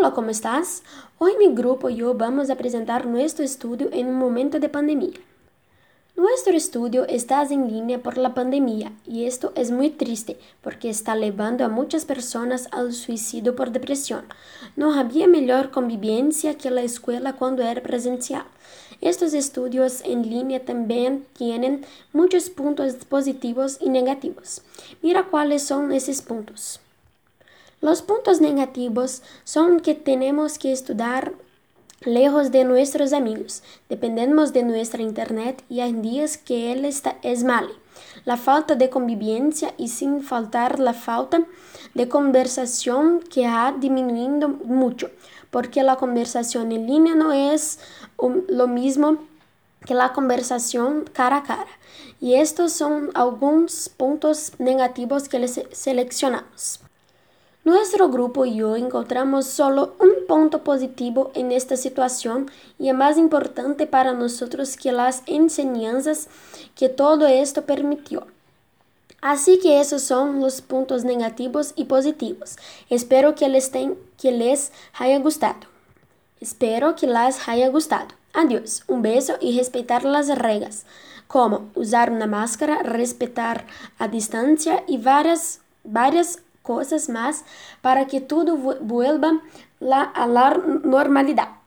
Hola, ¿cómo estás? Hoy mi grupo y yo vamos a presentar nuestro estudio en un momento de pandemia. Nuestro estudio está en línea por la pandemia y esto es muy triste porque está llevando a muchas personas al suicidio por depresión. No había mejor convivencia que la escuela cuando era presencial. Estos estudios en línea también tienen muchos puntos positivos y negativos. Mira cuáles son esos puntos. Los puntos negativos son que tenemos que estudiar lejos de nuestros amigos, dependemos de nuestra internet y hay días que él está, es malo. La falta de convivencia y sin faltar la falta de conversación que ha disminuido mucho, porque la conversación en línea no es lo mismo que la conversación cara a cara. Y estos son algunos puntos negativos que les seleccionamos. Nuestro grupo y yo encontramos solo un punto positivo en esta situación y es más importante para nosotros que las enseñanzas que todo esto permitió. Así que esos son los puntos negativos y positivos. Espero que les, que les haya gustado. Espero que les haya gustado. Adiós, un beso y respetar las reglas, como usar una máscara, respetar a distancia y varias, varias cosas más para que todo vuelva a la normalidad.